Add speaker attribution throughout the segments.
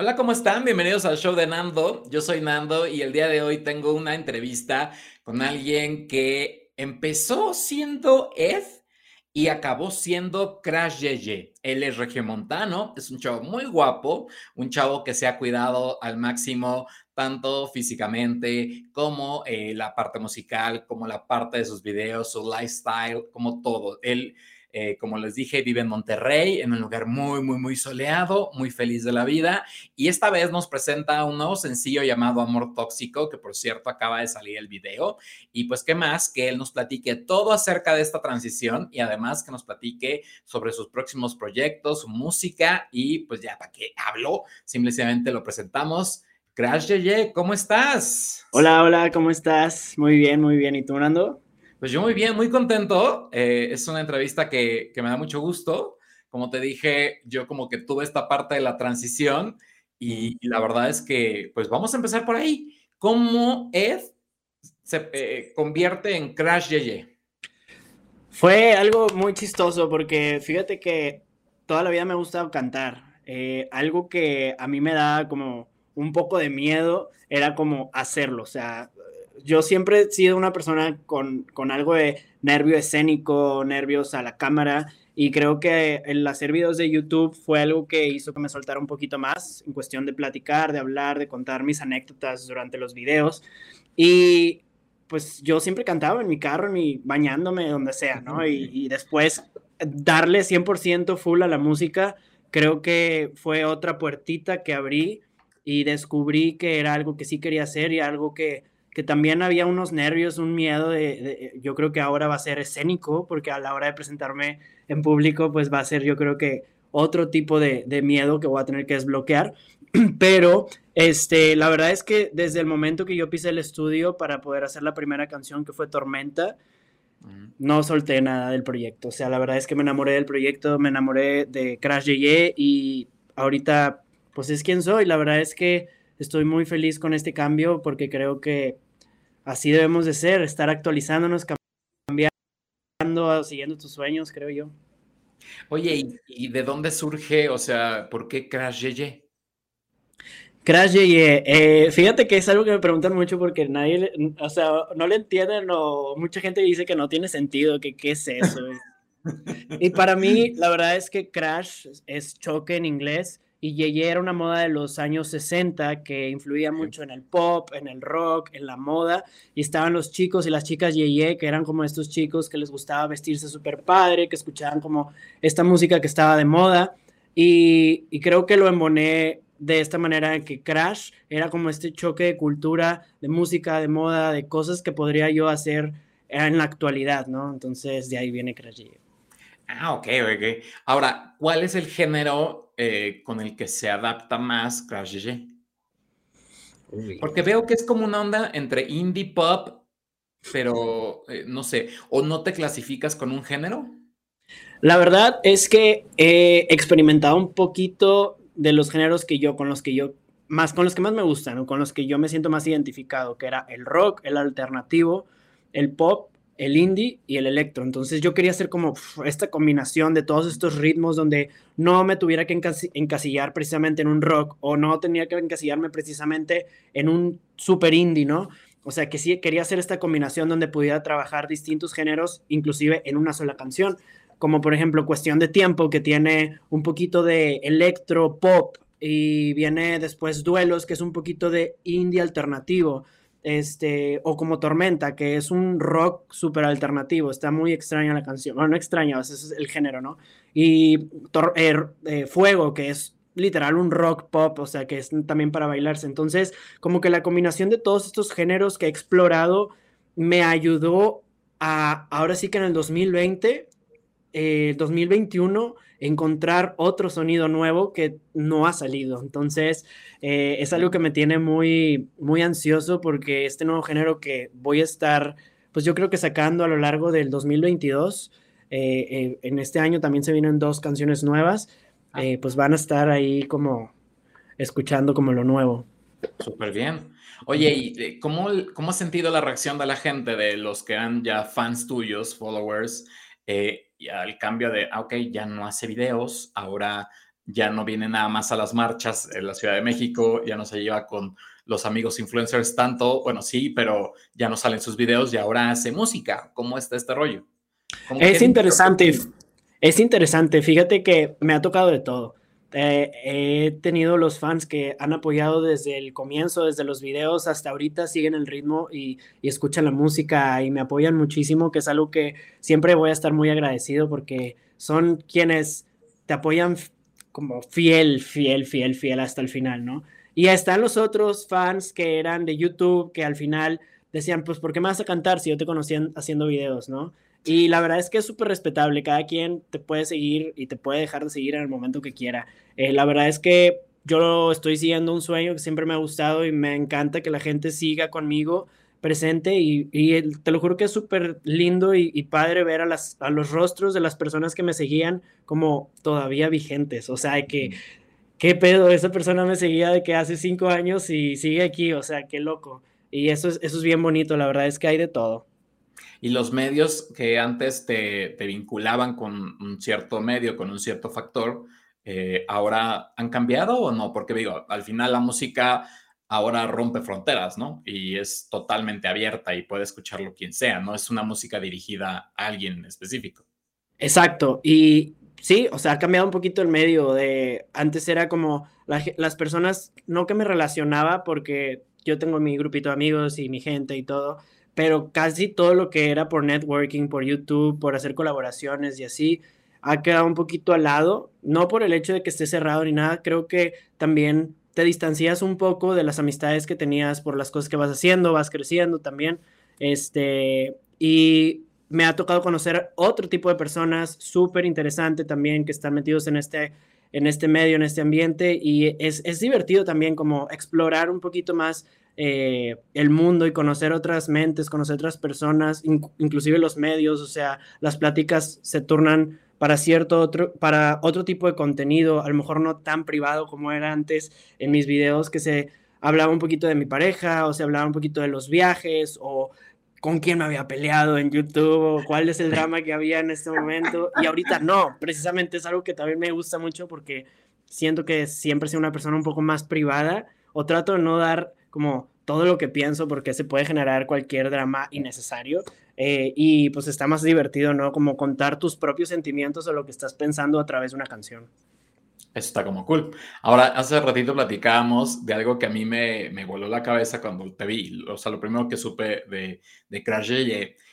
Speaker 1: Hola, ¿cómo están? Bienvenidos al show de Nando. Yo soy Nando y el día de hoy tengo una entrevista con alguien que empezó siendo Ed y acabó siendo Crash Yeye. Él es regiomontano, es un chavo muy guapo, un chavo que se ha cuidado al máximo tanto físicamente como eh, la parte musical, como la parte de sus videos, su lifestyle, como todo. Él eh, como les dije, vive en Monterrey, en un lugar muy, muy, muy soleado, muy feliz de la vida. Y esta vez nos presenta un nuevo sencillo llamado Amor Tóxico, que por cierto acaba de salir el video. Y pues, ¿qué más? Que él nos platique todo acerca de esta transición y además que nos platique sobre sus próximos proyectos, su música y pues ya, ¿para qué hablo? Simplemente lo presentamos. Crash Yeye, ¿cómo estás?
Speaker 2: Hola, hola, ¿cómo estás? Muy bien, muy bien. ¿Y tú, Nando?
Speaker 1: Pues yo muy bien, muy contento. Eh, es una entrevista que, me da mucho gusto. Como te dije, yo como que tuve esta parte de la transición y, la verdad es que, pues vamos a empezar por ahí. ¿Cómo Ed se eh, convierte en Crash Yeye?
Speaker 2: Fue algo muy chistoso porque fíjate que toda la vida me ha gustado cantar. Eh, algo que a mí me da como un poco de miedo era como hacerlo. O sea, yo siempre he sido una persona con, algo de nervio escénico, nervios a la cámara, y creo que el hacer videos de YouTube fue algo que hizo que me soltara un poquito más en cuestión de platicar, de hablar, de contar mis anécdotas durante los videos. Y pues yo siempre cantaba en mi carro, en mi, bañándome, donde sea, ¿no? Y, y después darle 100% full a la música, creo que fue otra puertita que abrí y descubrí que era algo que sí quería hacer y algo que que también había unos nervios, un miedo de, yo creo que ahora va a ser escénico, porque a la hora de presentarme en público, pues va a ser yo creo que otro tipo de, miedo que voy a tener que desbloquear. Pero este, la verdad es que desde el momento que yo pisé el estudio para poder hacer la primera canción, que fue Tormenta, no solté nada del proyecto. O sea, la verdad es que me enamoré del proyecto, me enamoré de Crash Yeye y ahorita, pues es quien soy. La verdad es que estoy muy feliz con este cambio porque creo que así debemos de ser, estar actualizándonos, cambiando, siguiendo tus sueños, creo yo.
Speaker 1: Oye, ¿y, de dónde surge, o sea, por qué Crash Yeye?
Speaker 2: Crash Yeye, eh, fíjate que es algo que me preguntan mucho porque nadie, o sea, no le entienden o mucha gente dice que no tiene sentido, que qué es eso. y para mí, la verdad es que Crash es choque en inglés y Yeye era una moda de los años 60 que influía mucho en el pop, en el rock, en la moda, y estaban los chicos y las chicas Yeye, que eran como estos chicos que les gustaba vestirse súper padre, que escuchaban como esta música que estaba de moda, y, creo que lo emboné de esta manera que Crash era como este choque de cultura, de música, de moda, de cosas que podría yo hacer en la actualidad, ¿no? Entonces de ahí viene Crash Yeye.
Speaker 1: Ah, ok, ok. Ahora, ¿cuál es el género eh, con el que se adapta más Crash GG? Porque veo que es como una onda entre indie pop, pero eh, no sé, o no te clasificas con un género.
Speaker 2: La verdad es que he experimentado un poquito de los géneros que yo, con los que yo, más con los que más me gustan, o con los que yo me siento más identificado, que era el rock, el alternativo, el pop el indie y el electro. Entonces yo quería hacer como esta combinación de todos estos ritmos donde no me tuviera que encasillar precisamente en un rock o no tenía que encasillarme precisamente en un super indie, ¿no? O sea que sí quería hacer esta combinación donde pudiera trabajar distintos géneros, inclusive en una sola canción, como por ejemplo Cuestión de Tiempo, que tiene un poquito de electro pop y viene después Duelos, que es un poquito de indie alternativo este, o como Tormenta, que es un rock súper alternativo, está muy extraña la canción, bueno, no extraña, ese es el género, ¿no? Y eh, eh, Fuego, que es literal un rock pop, o sea, que es también para bailarse. Entonces, como que la combinación de todos estos géneros que he explorado me ayudó a, ahora sí que en el 2020, eh, 2021, encontrar otro sonido nuevo que no ha salido. Entonces, eh, es algo que me tiene muy, muy ansioso porque este nuevo género que voy a estar, pues yo creo que sacando a lo largo del 2022, eh, eh, en este año también se vienen dos canciones nuevas, ah. pues van a estar ahí como escuchando como lo nuevo.
Speaker 1: Súper bien. Oye, ¿y cómo, cómo has sentido la reacción de la gente, de los que eran ya fans tuyos, followers? Y al cambio de, ah, ok, ya no hace videos, ahora ya no viene nada más a las marchas en la Ciudad de México, ya no se lleva con los amigos influencers tanto, bueno, sí, pero ya no salen sus videos y ahora hace música. ¿Cómo está este rollo?
Speaker 2: Es interesante, es interesante. Fíjate que me ha tocado de todo. Eh, he tenido los fans que han apoyado desde el comienzo, desde los videos hasta ahorita, siguen el ritmo y, escuchan la música y me apoyan muchísimo, que es algo que siempre voy a estar muy agradecido porque son quienes te apoyan como fiel, fiel, fiel, fiel hasta el final, ¿no? Y están los otros fans que eran de YouTube que al final decían, pues, ¿por qué me vas a cantar si yo te conocía haciendo videos, no? Y la verdad es que es súper respetable, cada quien te puede seguir y te puede dejar de seguir en el momento que quiera. Eh, la verdad es que yo estoy siguiendo un sueño que siempre me ha gustado y me encanta que la gente siga conmigo presente y, te lo juro que es súper lindo y, padre ver a, los rostros de las personas que me seguían como todavía vigentes, o sea, que qué pedo, esa persona me seguía de que hace cinco años y sigue aquí, o sea, qué loco. Y eso es, eso es bien bonito, la verdad es que hay de todo.
Speaker 1: Y los medios que antes te, vinculaban con un cierto medio, con un cierto factor, eh, ahora han cambiado o no? Porque digo, al final la música ahora rompe fronteras, ¿no? Y es totalmente abierta y puede escucharlo quien sea, no es una música dirigida a alguien específico.
Speaker 2: Exacto, y sí, o sea, ha cambiado un poquito el medio de, antes era como las personas, no que me relacionaba porque yo tengo mi grupito de amigos y mi gente y todo, pero casi todo lo que era por networking, por YouTube, por hacer colaboraciones y así, ha quedado un poquito al lado, no por el hecho de que esté cerrado ni nada, creo que también te distancias un poco de las amistades que tenías por las cosas que vas haciendo, vas creciendo también, este, y me ha tocado conocer otro tipo de personas súper interesante también que están metidos en este, en este medio, en este ambiente y es, es divertido también como explorar un poquito más eh, el mundo y conocer otras mentes, conocer otras personas, inclusive los medios, o sea, las pláticas se turnan para cierto otro, para otro tipo de contenido, a lo mejor no tan privado como era antes en mis videos, que se hablaba un poquito de mi pareja o se hablaba un poquito de los viajes o con quién me había peleado en YouTube, cuál es el drama que había en este momento. Y ahorita no, precisamente es algo que también me gusta mucho porque siento que siempre soy una persona un poco más privada o trato de no dar como todo lo que pienso porque se puede generar cualquier drama innecesario. Eh, y pues está más divertido, ¿no? Como contar tus propios sentimientos o lo que estás pensando a través de una canción.
Speaker 1: Eso está como cool. Ahora, hace ratito platicábamos de algo que a mí me, me voló la cabeza cuando te vi. O sea, lo primero que supe de, de Crash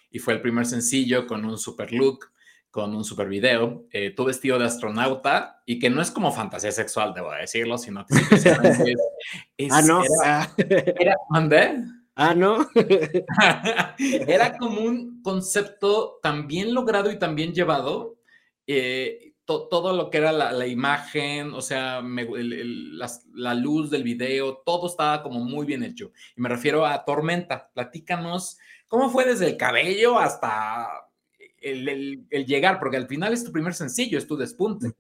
Speaker 1: y fue el primer sencillo con un super look, con un super video, eh, tu vestido de astronauta y que no es como fantasía sexual, debo decirlo, sino que
Speaker 2: es, ah, no.
Speaker 1: Era, era
Speaker 2: Ah, no.
Speaker 1: era como un concepto tan bien logrado y tan bien llevado. Eh, todo lo que era la, imagen, o sea, la, luz del video, todo estaba como muy bien hecho. Y me refiero a Tormenta. Platícanos, ¿cómo fue desde el cabello hasta el, llegar? Porque al final es tu primer sencillo, es tu despunte.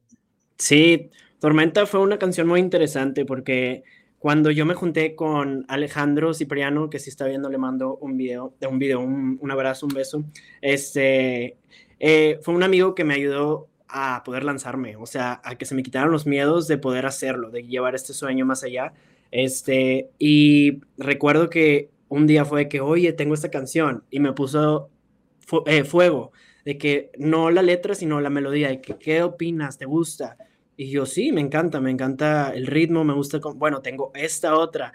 Speaker 2: Sí, Tormenta fue una canción muy interesante porque cuando yo me junté con Alejandro Cipriano, que si está viendo le mando un video, de un video, un, abrazo, un beso, este, eh, fue un amigo que me ayudó a poder lanzarme, o sea, a que se me quitaran los miedos de poder hacerlo, de llevar este sueño más allá. Este, y recuerdo que un día fue que, oye, tengo esta canción y me puso eh, fuego, de que no la letra, sino la melodía, de que, ¿qué opinas? ¿Te gusta? Y yo, sí, me encanta, me encanta el ritmo, me gusta, bueno, tengo esta otra.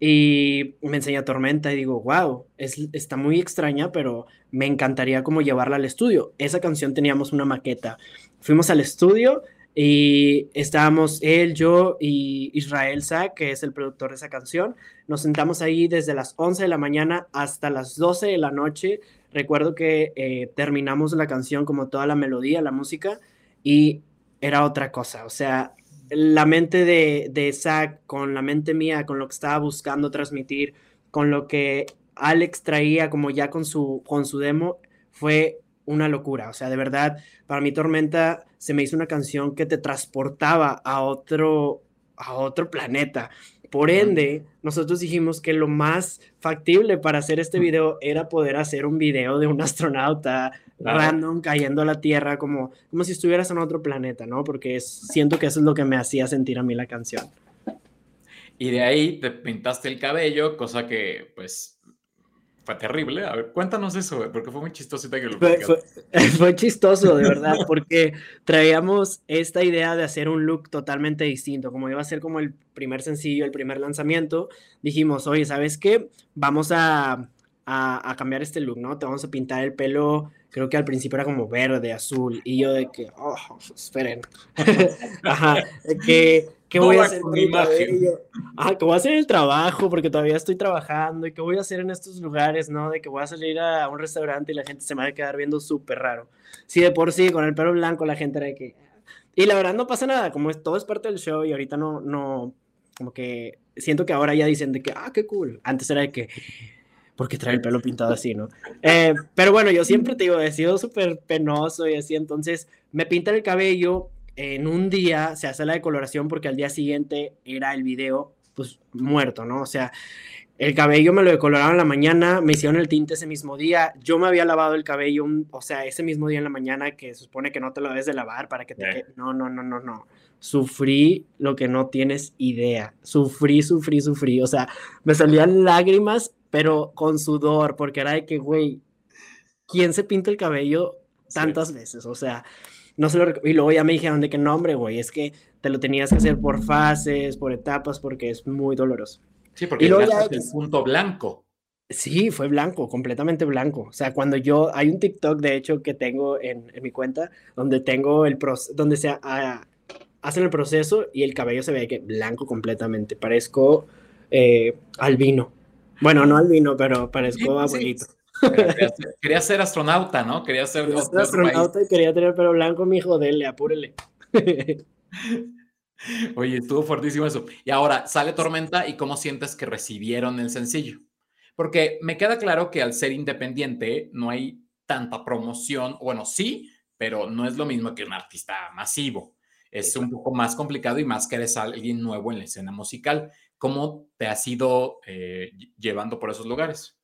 Speaker 2: Y me enseña Tormenta y digo, wow, es, está muy extraña, pero me encantaría como llevarla al estudio. Esa canción teníamos una maqueta. Fuimos al estudio y estábamos él, yo y Israel Sa, que es el productor de esa canción. Nos sentamos ahí desde las 11 de la mañana hasta las 12 de la noche. Recuerdo que eh, terminamos la canción como toda la melodía, la música, y era otra cosa. O sea, la mente de, de Zach con la mente mía, con lo que estaba buscando transmitir, con lo que Alex traía como ya con su, con su demo, fue una locura. O sea, de verdad, para mí Tormenta se me hizo una canción que te transportaba a otro, a otro planeta. Por ende, nosotros dijimos que lo más factible para hacer este video era poder hacer un video de un astronauta random cayendo a la Tierra como, como si estuvieras en otro planeta, ¿no? Porque siento que eso es lo que me hacía sentir a mí la canción.
Speaker 1: Y de ahí te pintaste el cabello, cosa que pues fue terrible. A ver, cuéntanos eso, porque fue muy chistoso que lo
Speaker 2: fue, fue, chistoso, de verdad, porque traíamos esta idea de hacer un look totalmente distinto, como iba a ser como el primer sencillo, el primer lanzamiento, dijimos, oye, ¿sabes qué? Vamos a, a, a cambiar este look, ¿no? Te vamos a pintar el pelo creo que al principio era como verde, azul, y yo de que, oh, esperen, ajá, que, que voy a hacer imagen. Ajá, que voy a hacer el trabajo porque todavía estoy trabajando y que voy a hacer en estos lugares, ¿no? De que voy a salir a un restaurante y la gente se me va a quedar viendo súper raro. Sí, de por sí, con el pelo blanco la gente era de que... Y la verdad no pasa nada, como es, todo es parte del show y ahorita no, no, como que siento que ahora ya dicen de que, ah, qué cool. Antes era de que, porque trae el pelo pintado así, ¿no? Eh, pero bueno, yo siempre te digo, he sido súper penoso y así, entonces me pintan el cabello, en un día se hace la decoloración porque al día siguiente era el video, pues muerto, ¿no? O sea, el cabello me lo decoloraron en la mañana, me hicieron el tinte ese mismo día, yo me había lavado el cabello, o sea, ese mismo día en la mañana que se supone que no te lo debes de lavar para que te... No, no, no, no, no. Sufrí lo que no tienes idea. Sufrí, sufrí, sufrí. O sea, me salían lágrimas pero con sudor, porque era de que, güey, ¿quién se pinta el cabello tantas veces? O sea, no se lo Y luego ya me dijeron de que no, hombre, güey, es que te lo tenías que hacer por fases, por etapas, porque es muy doloroso.
Speaker 1: Sí, porque y luego ya el punto blanco.
Speaker 2: Sí, fue blanco, completamente blanco. O sea, cuando yo, hay un TikTok, de hecho, que tengo en, en mi cuenta, donde tengo el proceso, donde se hacen el proceso y el cabello se ve que blanco completamente. Parezco eh, albino. Bueno, no albino, pero parezco abuelito.
Speaker 1: Quería, ser astronauta, ¿no? Quería ser,
Speaker 2: astronauta y quería tener pelo blanco, mi hijo, dele, apúrele.
Speaker 1: Oye, estuvo fuertísimo eso. Y ahora, sale Tormenta y cómo sientes que recibieron el sencillo. Porque me queda claro que al ser independiente no hay tanta promoción. Bueno, sí, pero no es lo mismo que un artista masivo. Es un poco más complicado y más que eres alguien nuevo en la escena musical. ¿Cómo te has ido eh, llevando por esos lugares?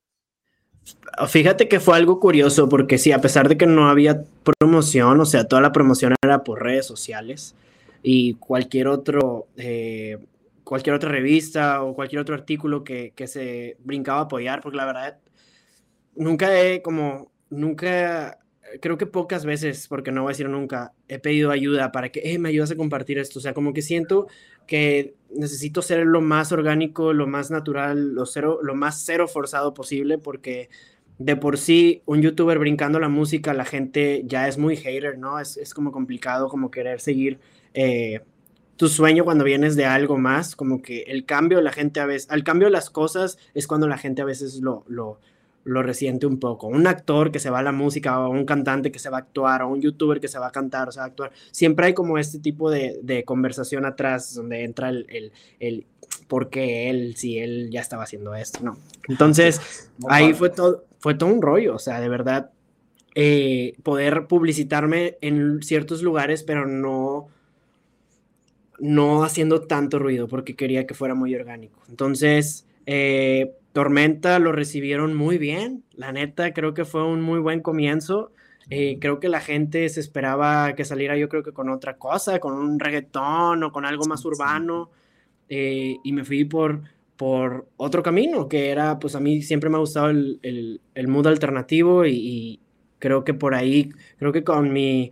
Speaker 2: Fíjate que fue algo curioso porque sí, a pesar de que no había promoción, o sea, toda la promoción era por redes sociales y cualquier otro, eh, cualquier otra revista o cualquier otro artículo que, que, se brincaba a apoyar, porque la verdad, nunca he como, nunca, creo que pocas veces, porque no voy a decir nunca, he pedido ayuda para que eh, me ayudas a compartir esto, o sea, como que siento que necesito ser lo más orgánico, lo más natural, lo, cero, lo más cero forzado posible, porque de por sí un youtuber brincando la música, la gente ya es muy hater, ¿no? Es, es como complicado como querer seguir eh, tu sueño cuando vienes de algo más, como que el cambio, la gente a veces, al cambio de las cosas es cuando la gente a veces lo, lo, lo resiente un poco. Un actor que se va a la música, o un cantante que se va a actuar, o un youtuber que se va a cantar, o sea, actuar. Siempre hay como este tipo de, de conversación atrás donde entra el, el, el por qué él, si él ya estaba haciendo esto, ¿no? Entonces, ahí fue todo, fue todo un rollo, o sea, de verdad, eh, poder publicitarme en ciertos lugares, pero no no haciendo tanto ruido porque quería que fuera muy orgánico. Entonces, eh, Tormenta lo recibieron muy bien, la neta, creo que fue un muy buen comienzo. Eh, creo que la gente se esperaba que saliera yo creo que con otra cosa, con un reggaetón o con algo más urbano. Eh, y me fui por, por otro camino, que era, pues a mí siempre me ha gustado el, el, el mood alternativo y, y, creo que por ahí, creo que con mi,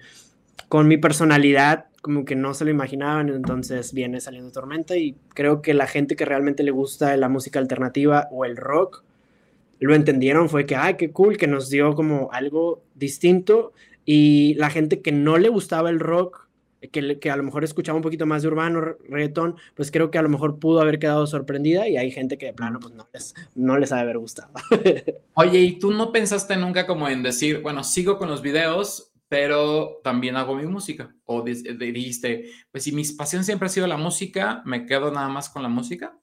Speaker 2: con mi personalidad como que no se lo imaginaban, entonces viene saliendo Tormenta y creo que la gente que realmente le gusta la música alternativa o el rock lo entendieron, fue que, ay, qué cool, que nos dio como algo distinto y la gente que no le gustaba el rock, que, que a lo mejor escuchaba un poquito más de urbano, reggaetón, pues creo que a lo mejor pudo haber quedado sorprendida y hay gente que de plano pues no les, no les ha de haber gustado.
Speaker 1: Oye, ¿y tú no pensaste nunca como en decir, bueno, sigo con los videos, pero también hago mi música. O dijiste, pues si mi pasión siempre ha sido la música, ¿me quedo nada más con la música?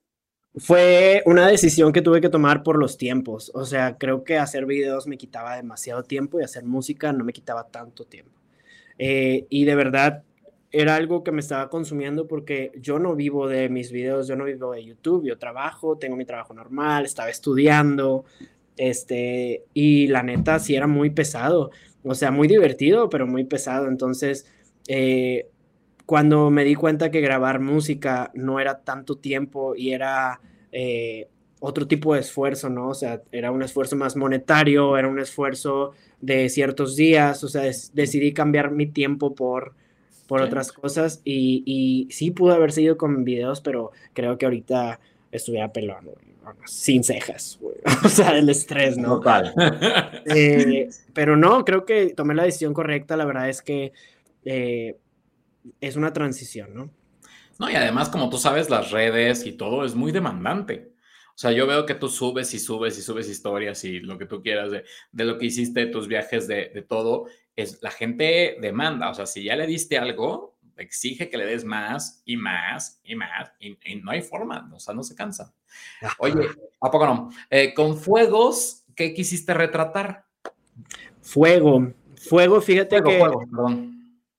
Speaker 2: Fue una decisión que tuve que tomar por los tiempos. O sea, creo que hacer videos me quitaba demasiado tiempo y hacer música no me quitaba tanto tiempo. Eh, y de verdad, era algo que me estaba consumiendo porque yo no vivo de mis videos, yo no vivo de YouTube, yo trabajo, tengo mi trabajo normal, estaba estudiando, este, y la neta sí era muy pesado, o sea, muy divertido, pero muy pesado. Entonces, eh, cuando me di cuenta que grabar música no era tanto tiempo y era eh, otro tipo de esfuerzo, ¿no? O sea, era un esfuerzo más monetario, era un esfuerzo de ciertos días, o sea, decidí cambiar mi tiempo por por otras cosas y, y, sí pudo haber seguido con videos, pero creo que ahorita estuviera pelón, sin cejas, o sea, el estrés, ¿no?
Speaker 1: Total.
Speaker 2: Eh, pero no, creo que tomé la decisión correcta, la verdad es que eh, es una transición, ¿no?
Speaker 1: No, y además, como tú sabes, las redes y todo es muy demandante. O sea, yo veo que tú subes y subes y subes historias y lo que tú quieras de, de lo que hiciste, tus viajes, de, de todo es la gente demanda, o sea, si ya le diste algo, exige que le des más y más y más y, no hay forma, o sea, no se cansa. Oye, ¿a poco no? Eh, con fuegos, ¿qué quisiste retratar?
Speaker 2: Fuego, fuego, fíjate que... Fuego, perdón.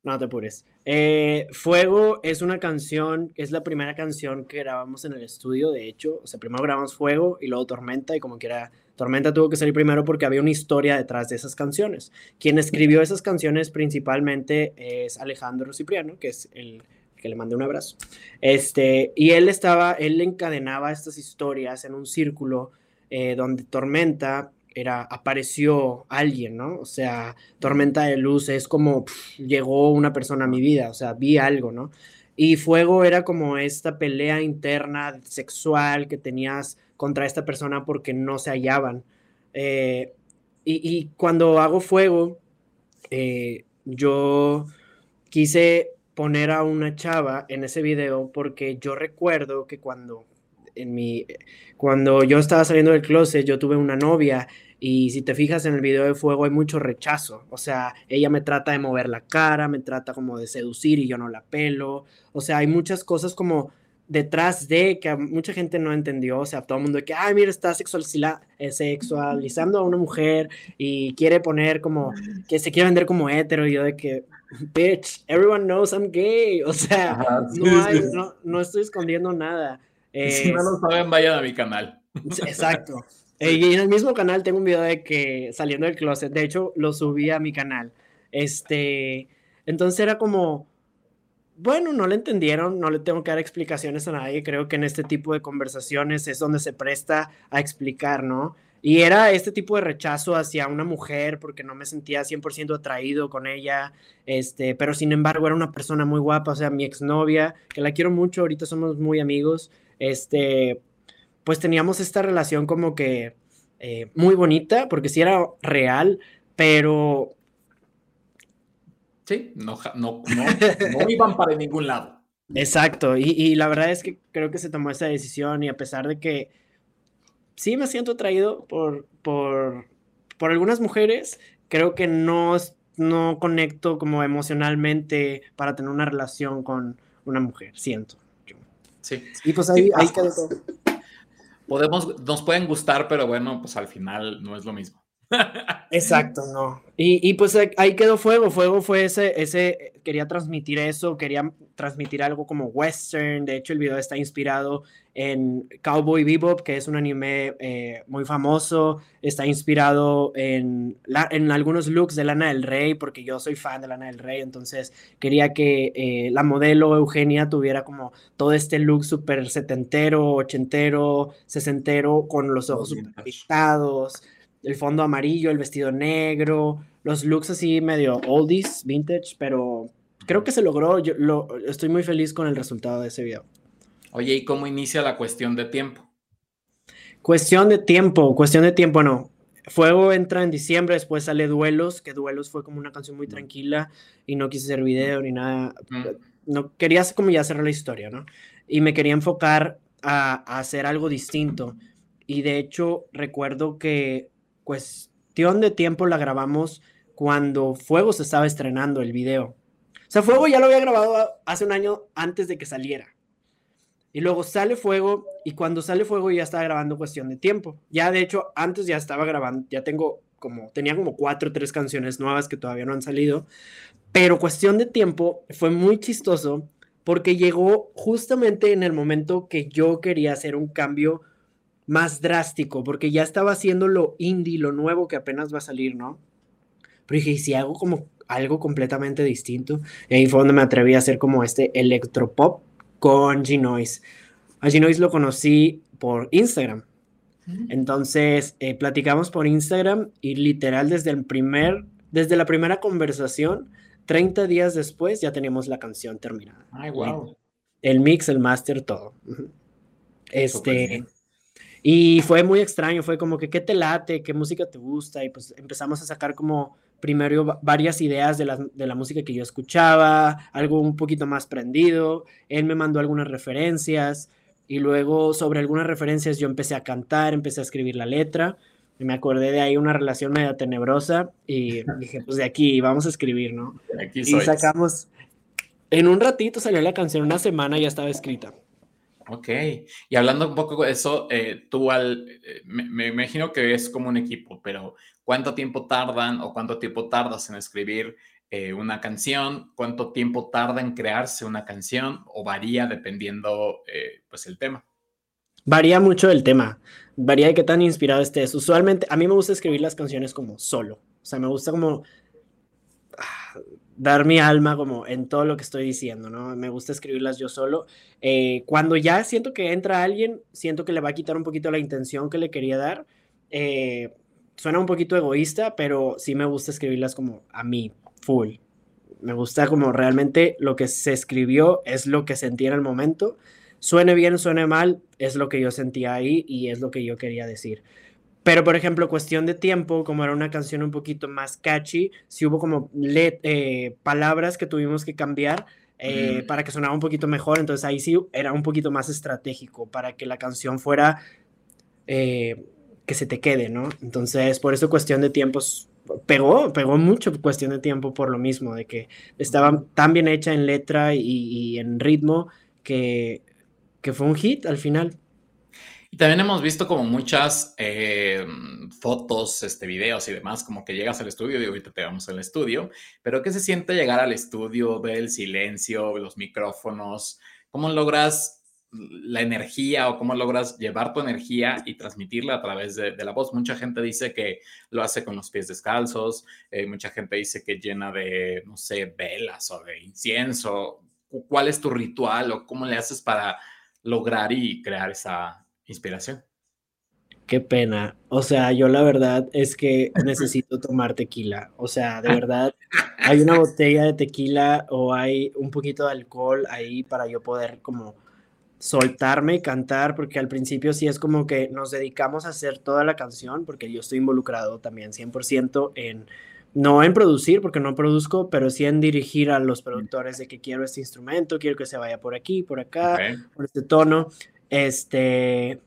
Speaker 2: No te apures. Eh, Fuego es una canción, es la primera canción que grabamos en el estudio, de hecho. O sea, primero grabamos Fuego y luego Tormenta, y como quiera, Tormenta tuvo que salir primero porque había una historia detrás de esas canciones. Quien escribió esas canciones principalmente es Alejandro Cipriano, que es el que le mandé un abrazo. Este, y él estaba, él encadenaba estas historias en un círculo eh, donde Tormenta era, apareció alguien, ¿no? O sea, tormenta de luz es como llegó una persona a mi vida, o sea, vi algo, ¿no? Y fuego era como esta pelea interna sexual que tenías contra esta persona porque no se hallaban. Eh, y, cuando hago fuego, eh, yo quise poner a una chava en ese video porque yo recuerdo que cuando en mi cuando yo estaba saliendo del closet yo tuve una novia y si te fijas en el video de fuego hay mucho rechazo, o sea, ella me trata de mover la cara, me trata como de seducir y yo no la pelo, o sea, hay muchas cosas como detrás de que mucha gente no entendió, o sea, todo el mundo de que, ay, mira, está eh, sexualizando a una mujer y quiere poner como, que se quiere vender como hétero, y yo de que, bitch, everyone knows I'm gay, o sea, no, no, estoy escondiendo nada.
Speaker 1: si no lo saben, vayan a mi canal.
Speaker 2: Exacto. Eh, y en el mismo canal tengo un video de que saliendo del closet, de hecho lo subí a mi canal. Este, entonces era como, bueno, no le entendieron, no le tengo que dar explicaciones a nadie, creo que en este tipo de conversaciones es donde se presta a explicar, ¿no? Y era este tipo de rechazo hacia una mujer porque no me sentía 100% atraído con ella, este, pero sin embargo era una persona muy guapa, o sea, mi exnovia, que la quiero mucho, ahorita somos muy amigos, este, pues teníamos esta relación como que eh, muy bonita, porque sí era real, pero...
Speaker 1: Sí, no, no, no, iban para ningún lado.
Speaker 2: Exacto, y, la verdad es que creo que se tomó esa decisión y a pesar de que sí me siento atraído por, por, por algunas mujeres, creo que no, no conecto como emocionalmente para tener una relación con una mujer, siento.
Speaker 1: Sí.
Speaker 2: Y pues ahí, ahí quedó todo
Speaker 1: podemos, nos pueden gustar, pero bueno, pues al final no es lo mismo.
Speaker 2: Exacto, no. Y, y, pues ahí quedó Fuego. Fuego fue ese, ese, quería transmitir eso, quería transmitir algo como western. De hecho, el video está inspirado en Cowboy Bebop, que es un anime eh, muy famoso. Está inspirado en, la, en algunos looks de Lana del Rey, porque yo soy fan de Lana del Rey. Entonces quería que eh, la modelo Eugenia tuviera como todo este look súper setentero, ochentero, sesentero, con los ojos súper pintados el fondo amarillo, el vestido negro, los looks así medio oldies, vintage, pero creo que se logró. Yo lo, estoy muy feliz con el resultado de ese video.
Speaker 1: Oye, ¿y cómo inicia la cuestión de tiempo?
Speaker 2: Cuestión de tiempo, cuestión de tiempo, no. Fuego entra en diciembre, después sale Duelos, que Duelos fue como una canción muy tranquila y no quise hacer video ni nada. No quería como ya cerrar la historia, ¿no? Y me quería enfocar a, a hacer algo distinto. Y de hecho, recuerdo que cuestión de tiempo la grabamos cuando Fuego se estaba estrenando el video. O sea, Fuego ya lo había grabado hace un año antes de que saliera. Y luego sale Fuego y cuando sale Fuego ya estaba grabando cuestión de tiempo. Ya de hecho antes ya estaba grabando, ya tengo como, tenía como cuatro o tres canciones nuevas que todavía no han salido. Pero cuestión de tiempo, fue muy chistoso porque llegó justamente en el momento que yo quería hacer un cambio más drástico, porque ya estaba haciendo lo indie, lo nuevo que apenas va a salir, ¿no? Pero dije, ¿y si hago como algo completamente distinto? Y ahí fue donde me atreví a hacer como este electropop con G-Noise. A G-Noise lo conocí por Instagram. Entonces, eh, platicamos por Instagram y literal desde el primer, desde la primera conversación, 30 días después ya teníamos la canción terminada.
Speaker 1: Ay, wow.
Speaker 2: El mix, el master, todo. Este, y fue muy extraño, fue como que, ¿qué te late? ¿Qué música te gusta? Y pues empezamos a sacar como primero varias ideas de la, de la música que yo escuchaba, algo un poquito más prendido. Él me mandó algunas referencias y luego sobre algunas referencias yo empecé a cantar, empecé a escribir la letra y me acordé de ahí una relación media tenebrosa y dije, pues de aquí vamos a escribir, ¿no? Aquí y sacamos, en un ratito salió la canción, una semana ya estaba escrita.
Speaker 1: Ok, y hablando un poco de eso, eh, tú al, eh, me, imagino que es como un equipo, pero ¿cuánto tiempo tardan o cuánto tiempo tardas en escribir eh, una canción? ¿Cuánto tiempo tarda en crearse una canción? ¿O varía dependiendo, pues, el tema?
Speaker 2: Varía mucho el tema, varía de qué tan inspirado estés. Usualmente, a mí me gusta escribir las canciones como solo, o sea, me gusta como dar mi alma como en todo lo que estoy diciendo, ¿no? Me gusta escribirlas yo solo. Eh, cuando ya siento que entra alguien, siento que le va a quitar un poquito la intención que le quería dar. Eh, suena un poquito egoísta, pero sí me gusta escribirlas como a mí, full. Me gusta como realmente lo que se escribió es lo que sentí en el momento. Suene bien, suene mal, es lo que yo sentía ahí y es lo que yo quería decir. Pero, por ejemplo, cuestión de tiempo, como era una canción un poquito más catchy, sí hubo como eh, palabras que tuvimos que cambiar eh, para que sonara un poquito mejor. Entonces ahí sí era un poquito más estratégico para que la canción fuera eh, que se te quede, ¿no? Entonces, por eso cuestión de tiempos pegó, pegó mucho cuestión de tiempo por lo mismo, de que estaba tan bien hecha en letra y, y en ritmo que, que fue un hit al final.
Speaker 1: Y también hemos visto como muchas eh, fotos, este, videos y demás, como que llegas al estudio y ahorita te vamos al estudio, pero ¿qué se siente llegar al estudio, ver el silencio, los micrófonos? ¿Cómo logras la energía o cómo logras llevar tu energía y transmitirla a través de, la voz? Mucha gente dice que lo hace con los pies descalzos, eh, mucha gente dice que llena de, no sé, velas o de incienso. ¿Cuál es tu ritual o cómo le haces para lograr y crear esa inspiración.
Speaker 2: Qué pena. O sea, yo la verdad es que necesito tomar tequila. O sea, de verdad, hay una botella de tequila o hay un poquito de alcohol ahí para yo poder como soltarme y cantar, porque al principio sí es como que nos dedicamos a hacer toda la canción, porque yo estoy involucrado también 100% en, no en producir, porque no produzco, pero sí en dirigir a los productores de que quiero este instrumento, quiero que se vaya por aquí, por acá, por este tono. Este,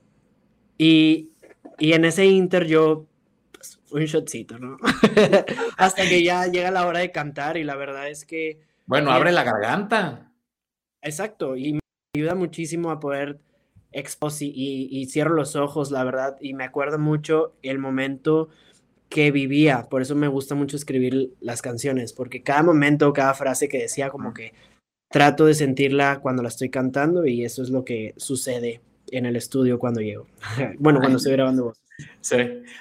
Speaker 2: y, y en ese inter yo, pues, un shotcito, ¿no? Hasta que ya llega la hora de cantar y la verdad es que...
Speaker 1: Bueno, abre la garganta.
Speaker 2: Exacto, y me ayuda muchísimo a poder exposi y, y cierro los ojos, la verdad, y me acuerdo mucho el momento que vivía, por eso me gusta mucho escribir las canciones, porque cada momento, cada frase que decía como que trato de sentirla cuando la estoy cantando y eso es lo que sucede en el estudio cuando llego. bueno, cuando estoy grabando voz.
Speaker 1: Sí.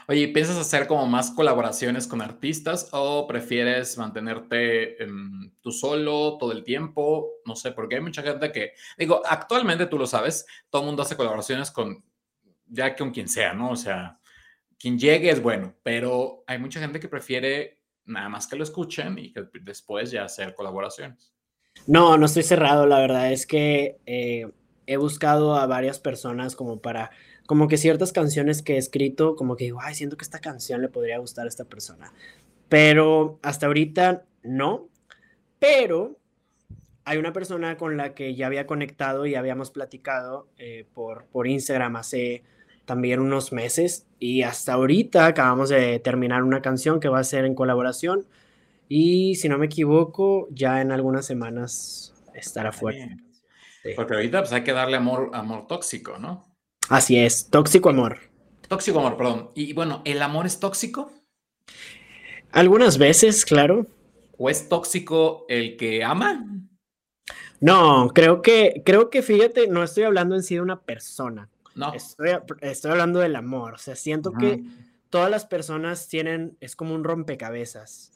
Speaker 1: Oye, ¿piensas hacer como más colaboraciones con artistas o prefieres mantenerte tú solo todo el tiempo? No sé, porque hay mucha gente que, digo, actualmente tú lo sabes, todo el mundo hace colaboraciones con, ya con quien sea, ¿no? O sea, quien llegue es bueno, pero hay mucha gente que prefiere nada más que lo escuchen y que después ya hacer colaboraciones.
Speaker 2: No, no estoy cerrado, la verdad es que eh, he buscado a varias personas como para, como que ciertas canciones que he escrito, como que digo, ay, siento que esta canción le podría gustar a esta persona. Pero hasta ahorita no, pero hay una persona con la que ya había conectado y habíamos platicado eh, por, por Instagram hace también unos meses y hasta ahorita acabamos de terminar una canción que va a ser en colaboración y si no me equivoco, ya en algunas semanas estará fuerte.
Speaker 1: Porque ahorita pues, hay que darle amor, amor tóxico, ¿no?
Speaker 2: Así es, tóxico amor.
Speaker 1: Tóxico amor, perdón. Y bueno, ¿el amor es tóxico?
Speaker 2: Algunas veces, claro.
Speaker 1: ¿O es tóxico el que ama?
Speaker 2: No, creo que, creo que fíjate, no estoy hablando en sí de una persona.
Speaker 1: No.
Speaker 2: Estoy, estoy hablando del amor. O sea, siento que todas las personas tienen, es como un rompecabezas.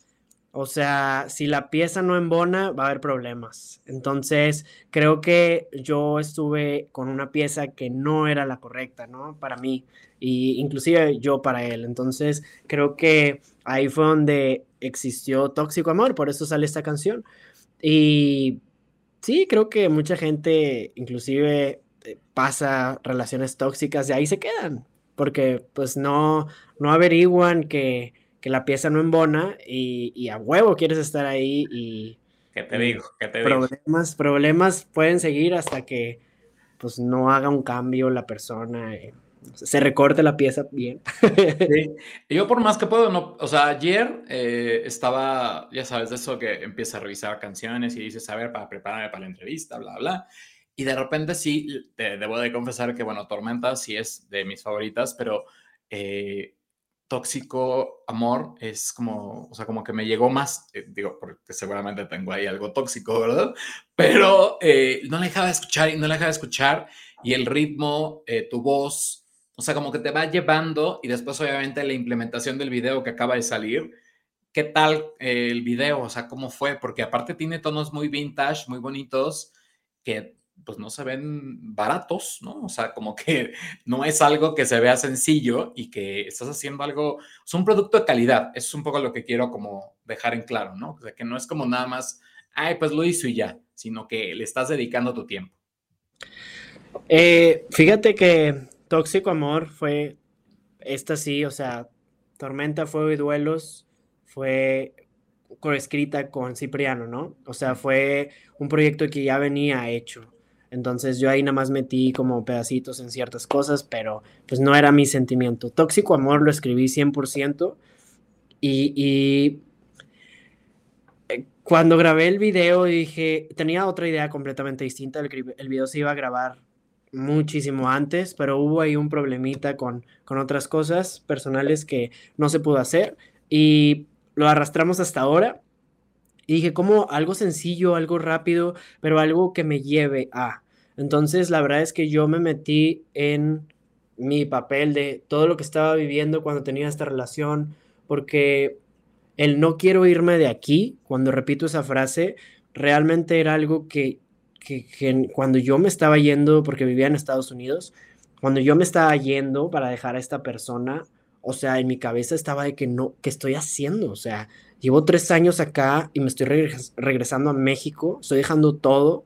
Speaker 2: O sea, si la pieza no embona, va a haber problemas. Entonces, creo que yo estuve con una pieza que no era la correcta, ¿no? Para mí, y inclusive yo para él. Entonces, creo que ahí fue donde existió Tóxico Amor, por eso sale esta canción. Y sí, creo que mucha gente, inclusive, eh, pasa relaciones tóxicas y ahí se quedan, porque pues no, no averiguan que que la pieza no embona y, a huevo quieres estar ahí y...
Speaker 1: ¿Qué te digo? ¿Qué te
Speaker 2: problemas, Problemas pueden seguir hasta que pues no haga un cambio la persona, eh, se recorte la pieza bien.
Speaker 1: Sí. Yo por más que puedo, no, o sea, ayer eh, estaba, ya sabes, de eso que empieza a revisar canciones y dices, a ver, para prepararme para la entrevista, bla, bla. Y de repente sí, te, debo de confesar que, bueno, Tormenta sí es de mis favoritas, pero eh, tóxico amor es como, o sea, como que me llegó más, eh, digo, porque seguramente tengo ahí algo tóxico, ¿verdad? Pero eh, no la dejaba de escuchar y no la dejaba de escuchar y el ritmo, eh, tu voz, o sea, como que te va llevando y después obviamente la implementación del video que acaba de salir. ¿Qué tal el video? O sea, ¿cómo fue? Porque aparte tiene tonos muy vintage, muy bonitos, que pues no se ven baratos, ¿no? O sea, como que no es algo que se vea sencillo y que estás haciendo algo, es un producto de calidad, eso es un poco lo que quiero como dejar en claro, ¿no? O sea, que no es como nada más, ay, pues lo hizo y ya, sino que le estás dedicando tu tiempo.
Speaker 2: Eh, fíjate que Tóxico Amor fue, esta sí, o sea, Tormenta, Fuego y Duelos fue coescrita con Cipriano, ¿no? O sea, fue un proyecto que ya venía hecho. Entonces yo ahí nada más metí como pedacitos en ciertas cosas, pero pues no era mi sentimiento. Tóxico Amor lo escribí 100% y, y eh, cuando grabé el video dije, tenía otra idea completamente distinta, el, el, video se iba a grabar muchísimo antes, pero hubo ahí un problemita con, con otras cosas personales que no se pudo hacer y lo arrastramos hasta ahora y dije, como algo sencillo, algo rápido, pero algo que me lleve a. Entonces, la verdad es que yo me metí en mi papel de todo lo que estaba viviendo cuando tenía esta relación, porque el no quiero irme de aquí, cuando repito esa frase, realmente era algo que, que, que, cuando yo me estaba yendo, porque vivía en Estados Unidos, cuando yo me estaba yendo para dejar a esta persona, o sea, en mi cabeza estaba de que no, ¿qué estoy haciendo? O sea, Llevo tres años acá y me estoy regresando a México, estoy dejando todo.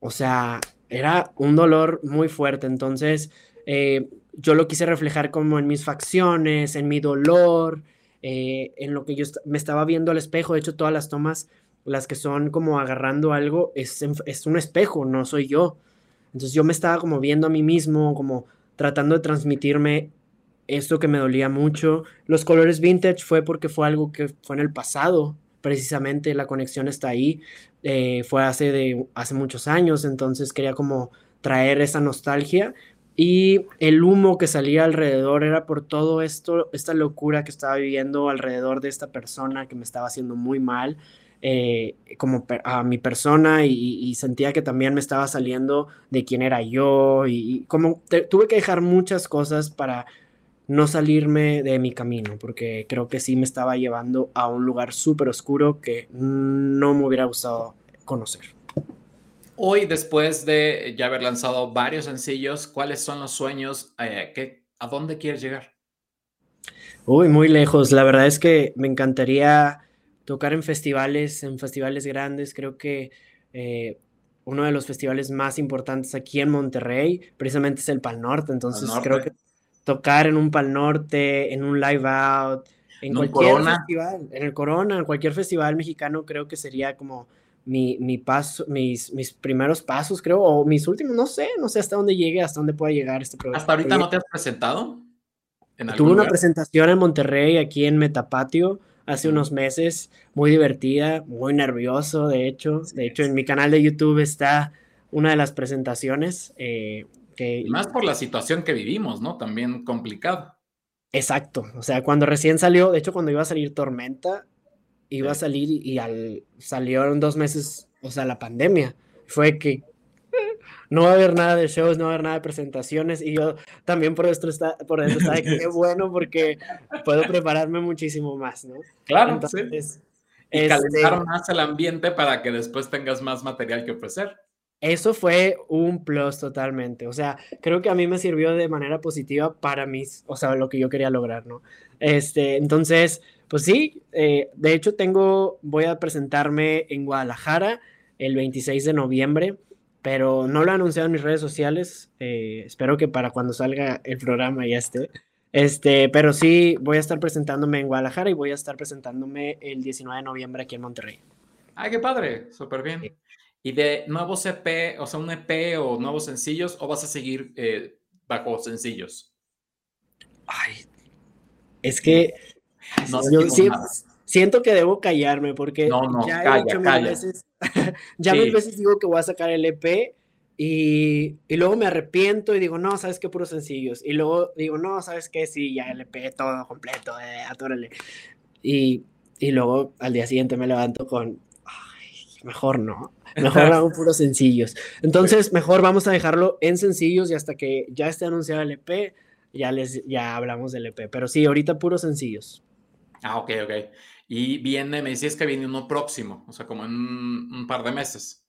Speaker 2: O sea, era un dolor muy fuerte. Entonces, eh, yo lo quise reflejar como en mis facciones, en mi dolor, eh, en lo que yo me estaba viendo al espejo. De hecho, todas las tomas, las que son como agarrando algo, es, es un espejo, no soy yo. Entonces yo me estaba como viendo a mí mismo, como tratando de transmitirme esto que me dolía mucho. Los colores vintage fue porque fue algo que fue en el pasado, precisamente la conexión está ahí, eh, fue hace, de, hace muchos años, entonces quería como traer esa nostalgia y el humo que salía alrededor era por todo esto, esta locura que estaba viviendo alrededor de esta persona que me estaba haciendo muy mal. Eh, como a mi persona y, sentía que también me estaba saliendo de quién era yo y, como tuve que dejar muchas cosas para no salirme de mi camino, porque creo que sí me estaba llevando a un lugar súper oscuro que no me hubiera gustado conocer.
Speaker 1: Hoy, después de ya haber lanzado varios sencillos, ¿cuáles son los sueños? Eh, ¿A dónde quieres llegar?
Speaker 2: Uy, muy lejos. La verdad es que me encantaría tocar en festivales, en festivales grandes. Creo que eh, uno de los festivales más importantes aquí en Monterrey, precisamente es el Pal Norte. Entonces creo que tocar en un Pal Norte, en un Live Out, en cualquier festival, en el Corona, en cualquier festival mexicano, creo que sería como mi, mi paso, mis, mis primeros pasos, creo, o mis últimos, no sé, no sé hasta dónde llegue, hasta dónde pueda llegar este
Speaker 1: programa. ¿Hasta ahorita no te has presentado?
Speaker 2: Tuve una presentación en Monterrey, aquí en Metapatio, hace unos meses, muy divertida, muy nervioso, de hecho. De hecho, en mi canal de YouTube está una de las presentaciones. Eh,
Speaker 1: más por la situación que vivimos, ¿no? También complicado.
Speaker 2: Exacto, o sea, cuando recién salió, de hecho cuando iba a salir Tormenta, iba a salir y, al salieron dos meses, o sea, la pandemia. Fue que no va a haber nada de shows, no va a haber nada de presentaciones y yo también por esto está, por dentro está qué bueno porque puedo prepararme muchísimo más, ¿no?
Speaker 1: Claro, Entonces, Y este calentar más el ambiente para que después tengas más material que ofrecer.
Speaker 2: Eso fue un plus totalmente. O sea, creo que a mí me sirvió de manera positiva para mis, o sea, lo que yo quería lograr, ¿no? Este, entonces, pues sí, eh, de hecho tengo, voy a presentarme en Guadalajara el 26 de noviembre, pero no lo he anunciado en mis redes sociales. Eh, espero que para cuando salga el programa ya esté. Este, pero sí, voy a estar presentándome en Guadalajara y voy a estar presentándome el 19 de noviembre aquí en Monterrey.
Speaker 1: Ay, qué padre, súper bien. ¿Y de nuevos EP, o sea, un EP o nuevos sencillos, o vas a seguir eh, bajo sencillos?
Speaker 2: Ay, es que no siento que debo callarme porque ya he dicho mil veces, ya mil veces digo que voy a sacar el EP y, y, luego me arrepiento y digo, no, ¿sabes qué? Puros sencillos. Y luego digo, no, ¿sabes qué? Sí, ya el EP todo completo, eh, atórale. Y, y luego al día siguiente me levanto con, ay, mejor no, mejor hago puros sencillos. Entonces, mejor vamos a dejarlo en sencillos y hasta que ya esté anunciado el EP, ya les ya hablamos del EP. Pero sí, ahorita puros sencillos.
Speaker 1: Ah, ok, ok. Y viene, me decías que viene uno próximo, o sea, como en un, par de meses.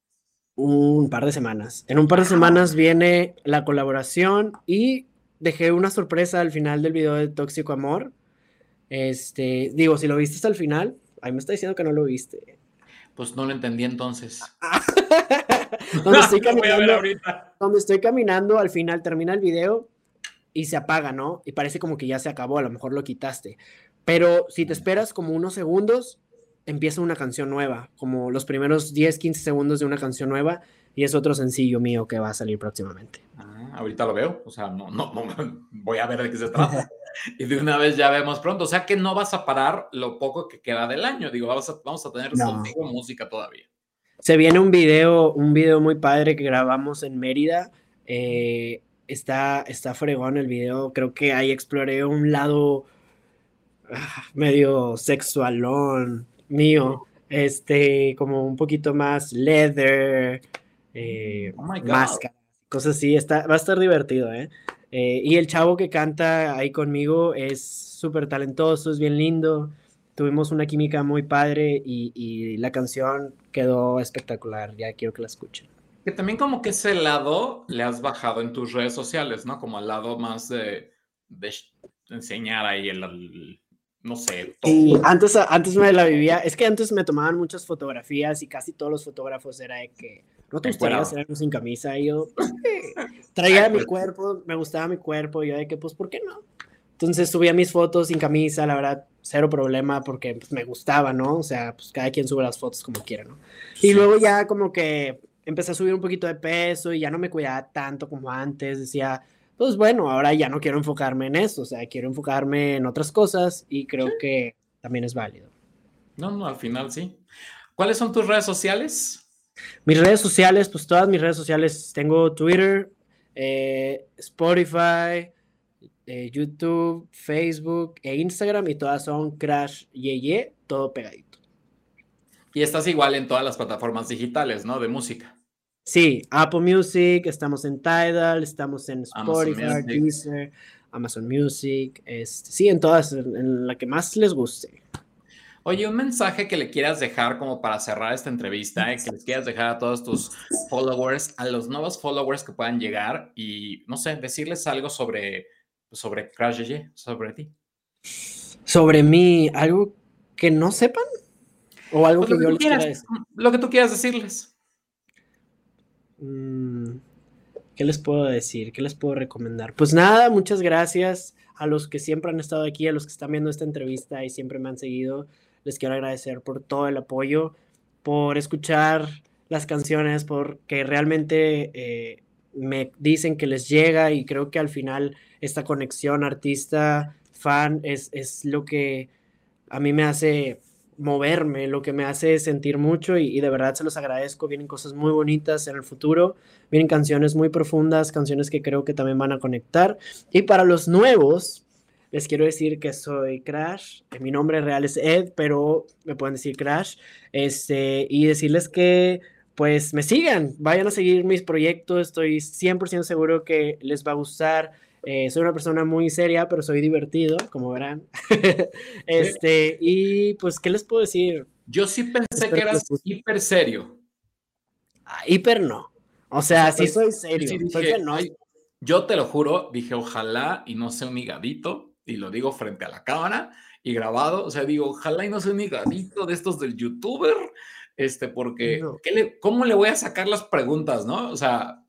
Speaker 2: Un par de semanas. En un par de semanas viene la colaboración y dejé una sorpresa al final del video de Tóxico Amor. Este, digo, si lo viste hasta el final, ahí me está diciendo que no lo viste.
Speaker 1: Pues no lo entendí entonces.
Speaker 2: donde, estoy caminando, donde estoy caminando, al final termina el video y se apaga, ¿no? Y parece como que ya se acabó, a lo mejor lo quitaste. Pero si te esperas como unos segundos, empieza una canción nueva, como los primeros 10, 15 segundos de una canción nueva, y es otro sencillo mío que va a salir próximamente.
Speaker 1: Ah, ahorita lo veo, o sea, no, no, no, voy a ver de qué se trata. y de una vez ya vemos pronto, o sea que no vas a parar lo poco que queda del año, digo, vamos a, vamos a tener música todavía.
Speaker 2: Se viene un video, un video muy padre que grabamos en Mérida. Eh, está, está fregón el video. Creo que ahí exploré un lado Ah, medio sexualón mío, este, como un poquito más leather, eh, oh máscara, cosas así, está, va a estar divertido, ¿eh? ¿eh? Y el chavo que canta ahí conmigo es súper talentoso, es bien lindo, tuvimos una química muy padre y, y, la canción quedó espectacular, ya quiero que la escuchen.
Speaker 1: Que también como que ese lado le has bajado en tus redes sociales, ¿no? Como al lado más de, de enseñar ahí el no sé.
Speaker 2: Sí, antes, antes me la vivía, es que antes me tomaban muchas fotografías y casi todos los fotógrafos era de que no te gustaría hacer sin camisa y yo traía mi cuerpo, me gustaba mi cuerpo y yo de que pues ¿por qué no? Entonces subía mis fotos sin camisa, la verdad, cero problema porque pues, me gustaba, ¿no? O sea, pues cada quien sube las fotos como quiera, ¿no? Y luego ya como que empecé a subir un poquito de peso y ya no me cuidaba tanto como antes, decía, pues bueno, ahora ya no quiero enfocarme en eso, o sea, quiero enfocarme en otras cosas y creo que también es válido.
Speaker 1: No, no, al final sí. ¿Cuáles son tus redes sociales?
Speaker 2: Mis redes sociales, pues todas mis redes sociales, tengo Twitter, eh, Spotify, eh, YouTube, Facebook e Instagram y todas son Crash Yeye, todo pegadito.
Speaker 1: Y estás igual en todas las plataformas digitales, ¿no? De música.
Speaker 2: Sí, Apple Music, estamos en Tidal, estamos en Spotify, Deezer, Amazon Music, este, sí, en todas, en, la que más les guste.
Speaker 1: Oye, un mensaje que le quieras dejar como para cerrar esta entrevista, eh, que les quieras dejar a todos tus followers, a los nuevos followers que puedan llegar y, no sé, decirles algo sobre, sobre Crash GG, sobre ti.
Speaker 2: Sobre mí, algo que no sepan o algo pues que, yo les quiera decir.
Speaker 1: Lo que tú quieras decirles.
Speaker 2: Mm, ¿Qué les puedo decir? ¿Qué les puedo recomendar? Pues nada, muchas gracias a los que siempre han estado aquí, a los que están viendo esta entrevista y siempre me han seguido. Les quiero agradecer por todo el apoyo, por escuchar las canciones, porque realmente eh, me dicen que les llega y creo que al final esta conexión artista-fan es, es lo que a mí me hace moverme, lo que me hace sentir mucho y, de verdad se los agradezco. Vienen cosas muy bonitas en el futuro, vienen canciones muy profundas, canciones que creo que también van a conectar. Y para los nuevos, les quiero decir que soy Crash. Mi nombre real es Ed, pero me pueden decir Crash. Este, y decirles que pues me sigan, vayan a seguir mis proyectos, estoy 100% seguro que les va a gustar. Eh, soy una persona muy seria, pero soy divertido, como verán. este, y pues, ¿qué les puedo decir?
Speaker 1: Yo sí pensé que eras hiper serio.
Speaker 2: Ah, hiper no. O sea, sí soy serio.
Speaker 1: yo te lo juro, dije, ojalá y no sea un higadito, y lo digo frente a la cámara y grabado. O sea, digo, ojalá y no sea un higadito de estos del youtuber, este, porque, ¿cómo le voy a sacar las preguntas, no? O sea,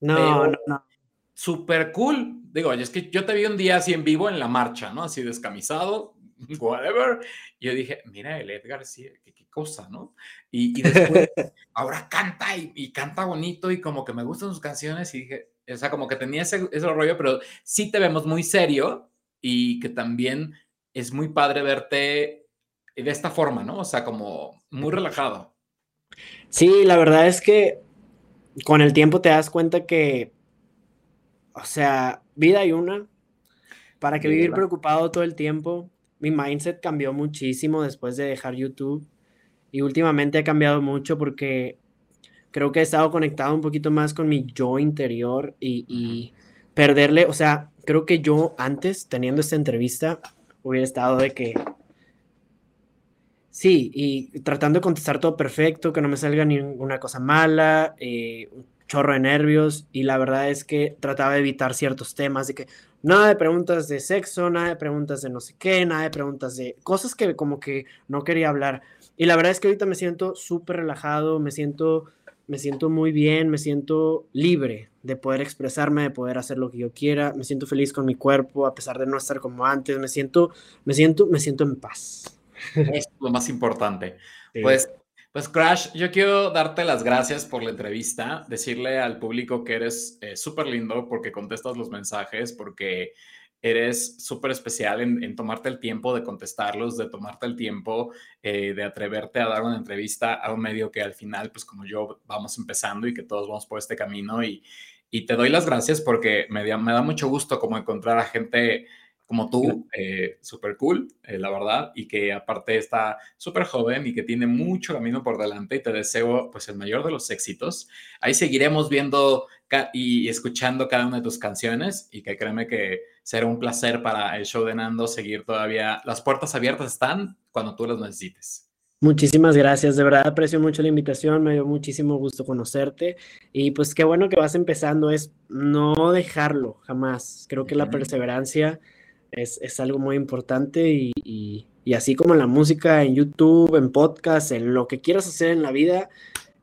Speaker 2: no, no, no
Speaker 1: súper cool. Digo, es que yo te vi un día así en vivo en la marcha, ¿no? Así descamisado, whatever. Y yo dije, mira, el Edgar, sí, qué, cosa, ¿no? Y, después, ahora canta y, canta bonito y como que me gustan sus canciones y dije, o sea, como que tenía ese, ese rollo, pero sí te vemos muy serio y que también es muy padre verte de esta forma, ¿no? O sea, como muy relajado.
Speaker 2: Sí, la verdad es que con el tiempo te das cuenta que o sea, vida hay una. ¿Para que vivir preocupado todo el tiempo? Mi mindset cambió muchísimo después de dejar YouTube. Y últimamente ha cambiado mucho porque creo que he estado conectado un poquito más con mi yo interior y, y perderle, o sea, creo que yo antes, teniendo esta entrevista, hubiera estado de que Sí, y tratando de contestar todo perfecto, que no me salga ninguna cosa mala, eh, chorro de nervios y la verdad es que trataba de evitar ciertos temas, de que nada de preguntas de sexo, nada de preguntas de no sé qué, nada de preguntas de cosas que como que no quería hablar. Y la verdad es que ahorita me siento súper relajado, me siento, me siento muy bien, me siento libre de poder expresarme, de poder hacer lo que yo quiera, me siento feliz con mi cuerpo a pesar de no estar como antes, me siento, me siento, me siento en paz.
Speaker 1: Es lo más importante. Pues pues Crash, yo quiero darte las gracias por la entrevista, decirle al público que eres eh, súper lindo porque contestas los mensajes, porque eres súper especial en, tomarte el tiempo de contestarlos, de tomarte el tiempo eh, de atreverte a dar una entrevista a un medio que al final, pues como yo, vamos empezando y que todos vamos por este camino. Y, te doy las gracias porque me, me da mucho gusto como encontrar a gente como tú, eh, súper cool, eh, la verdad, y que aparte está súper joven y que tiene mucho camino por delante y te deseo pues el mayor de los éxitos. Ahí seguiremos viendo y escuchando cada una de tus canciones y que créeme que será un placer para el show de Nando seguir todavía. Las puertas abiertas están cuando tú las necesites.
Speaker 2: Muchísimas gracias, de verdad aprecio mucho la invitación, me dio muchísimo gusto conocerte y pues qué bueno que vas empezando, es no dejarlo jamás, creo que la perseverancia es, algo muy importante y, así como en la música, en YouTube, en podcast, en lo que quieras hacer en la vida,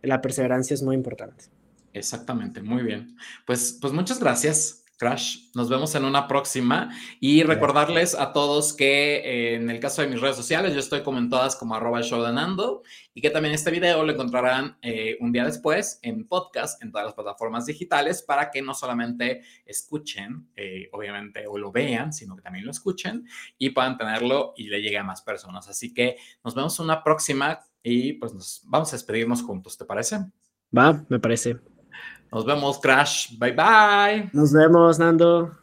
Speaker 2: la perseverancia es muy importante.
Speaker 1: Exactamente, muy bien. Pues, pues muchas gracias. Crash. Nos vemos en una próxima y recordarles a todos que eh, en el caso de mis redes sociales yo estoy como en todas como arroba showdanando y que también este video lo encontrarán eh, un día después en podcast en todas las plataformas digitales para que no solamente escuchen, eh, obviamente, o lo vean, sino que también lo escuchen y puedan tenerlo y le llegue a más personas. Así que nos vemos en una próxima y pues nos vamos a despedirnos juntos, ¿te parece?
Speaker 2: Va, me parece.
Speaker 1: Nos vemos, Crash. Bye bye.
Speaker 2: Nos vemos, Nando.